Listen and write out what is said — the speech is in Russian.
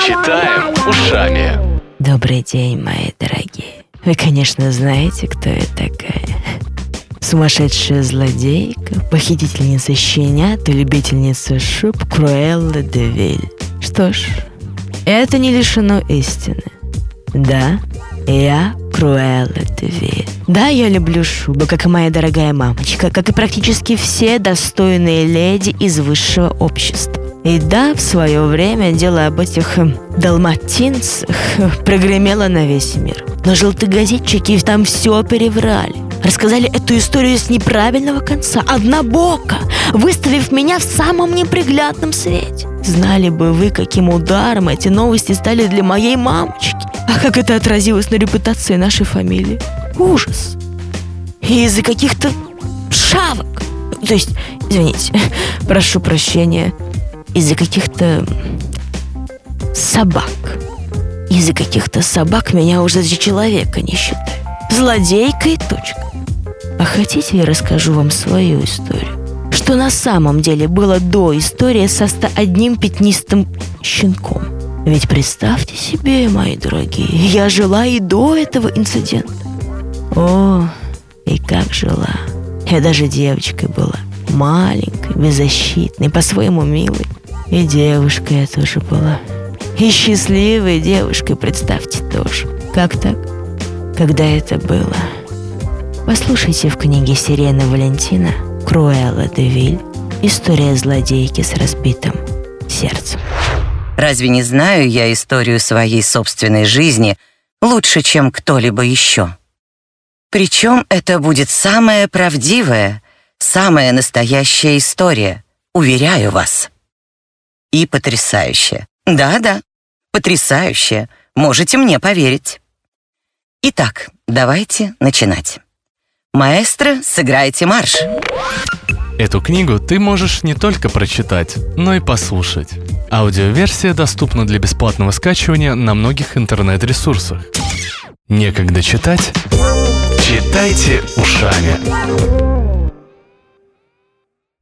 Читаем ушами. Добрый день, мои дорогие. Вы, конечно, знаете, кто я такая. Сумасшедшая злодейка, похитительница щенят и любительница шуб Круэлла де. Что ж, это не лишено истины. Да, я Круэлла де. Да, я люблю шубы, как и моя дорогая мамочка, как и практически все достойные леди из высшего общества. И да, в свое время дело об этих э, далматинцах э, прогремело на весь мир. Но желтогазетчики там все переврали. Рассказали эту историю с неправильного конца, однобоко, выставив меня в самом неприглядном свете. Знали бы вы, каким ударом эти новости стали для моей мамочки. А как это отразилось на репутации нашей фамилии? Ужас. И из-за каких-то шавок. То есть, извините, прошу прощения, из-за каких-то собак. Из-за каких-то собак меня уже за человека не считают. Злодейка и точка. А хотите, я расскажу вам свою историю? Что на самом деле было до истории со 101 пятнистым щенком? Ведь представьте себе, мои дорогие, я жила и до этого инцидента. О, и как жила. Я даже девочкой была. Маленькой, беззащитной, по-своему милой. И девушкой я тоже была. И счастливой девушкой, представьте тоже. Как так? Когда это было? Послушайте в книге Сирены Валентина Круэлла де Виль «История злодейки с разбитым сердцем». Разве не знаю я историю своей собственной жизни лучше, чем кто-либо еще? Причем это будет самая правдивая, самая настоящая история, уверяю вас. И потрясающая. Да-да, потрясающая. Можете мне поверить. Итак, давайте начинать. Маэстро, сыграйте марш. Эту книгу ты можешь не только прочитать, но и послушать. Аудиоверсия доступна для бесплатного скачивания на многих интернет-ресурсах. Некогда читать? Читайте ушами.